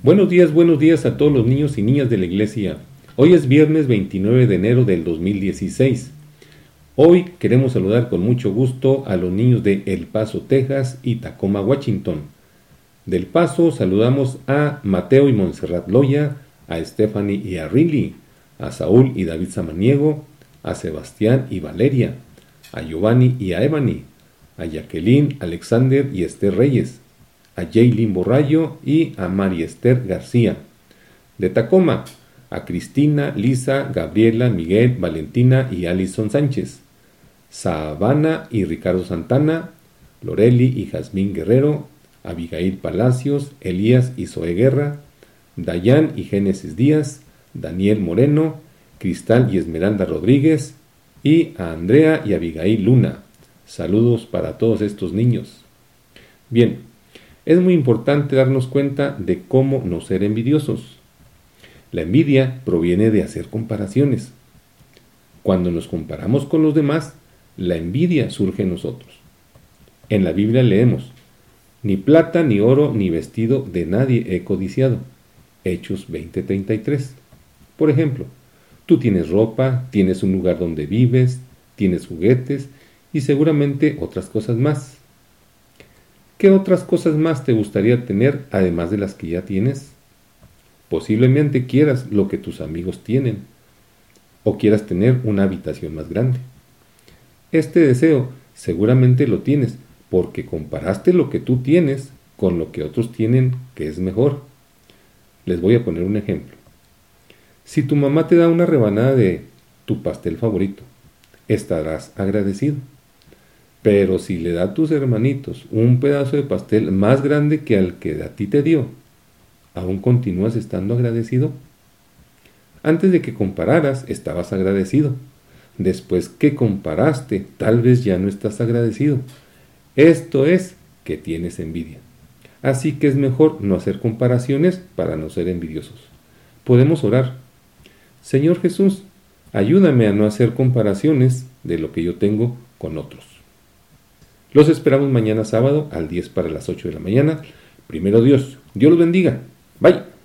Buenos días, buenos días a todos los niños y niñas de la iglesia. Hoy es viernes 29 de enero del 2016. Hoy queremos saludar con mucho gusto a los niños de El Paso, Texas y Tacoma, Washington. Del Paso saludamos a Mateo y Montserrat Loya, a Stephanie y a Riley, a Saúl y David Samaniego, a Sebastián y Valeria, a Giovanni y a Ebony, a Jacqueline, Alexander y Esther Reyes, a Jaylin Borrayo y a María Esther García. De Tacoma, a Cristina, Lisa, Gabriela, Miguel, Valentina y Alison Sánchez. Sabana y Ricardo Santana, Loreli y Jazmín Guerrero, Abigail Palacios, Elías y Zoe Guerra, Dayan y Génesis Díaz, Daniel Moreno, Cristal y Esmeralda Rodríguez, y a Andrea y Abigail Luna. Saludos para todos estos niños. Bien, es muy importante darnos cuenta de cómo no ser envidiosos. La envidia proviene de hacer comparaciones. Cuando nos comparamos con los demás, la envidia surge en nosotros. En la Biblia leemos, ni plata, ni oro, ni vestido de nadie he codiciado. Hechos 20:33. Por ejemplo, tú tienes ropa, tienes un lugar donde vives, tienes juguetes y seguramente otras cosas más. ¿Qué otras cosas más te gustaría tener además de las que ya tienes? Posiblemente quieras lo que tus amigos tienen o quieras tener una habitación más grande. Este deseo seguramente lo tienes porque comparaste lo que tú tienes con lo que otros tienen que es mejor. Les voy a poner un ejemplo. Si tu mamá te da una rebanada de tu pastel favorito, estarás agradecido. Pero si le da a tus hermanitos un pedazo de pastel más grande que al que a ti te dio, ¿aún continúas estando agradecido? Antes de que compararas, estabas agradecido. Después que comparaste, tal vez ya no estás agradecido. Esto es que tienes envidia. Así que es mejor no hacer comparaciones para no ser envidiosos. Podemos orar. Señor Jesús, ayúdame a no hacer comparaciones de lo que yo tengo con otros. Los esperamos mañana sábado al 10 para las 8 de la mañana. Primero Dios. Dios los bendiga. Bye.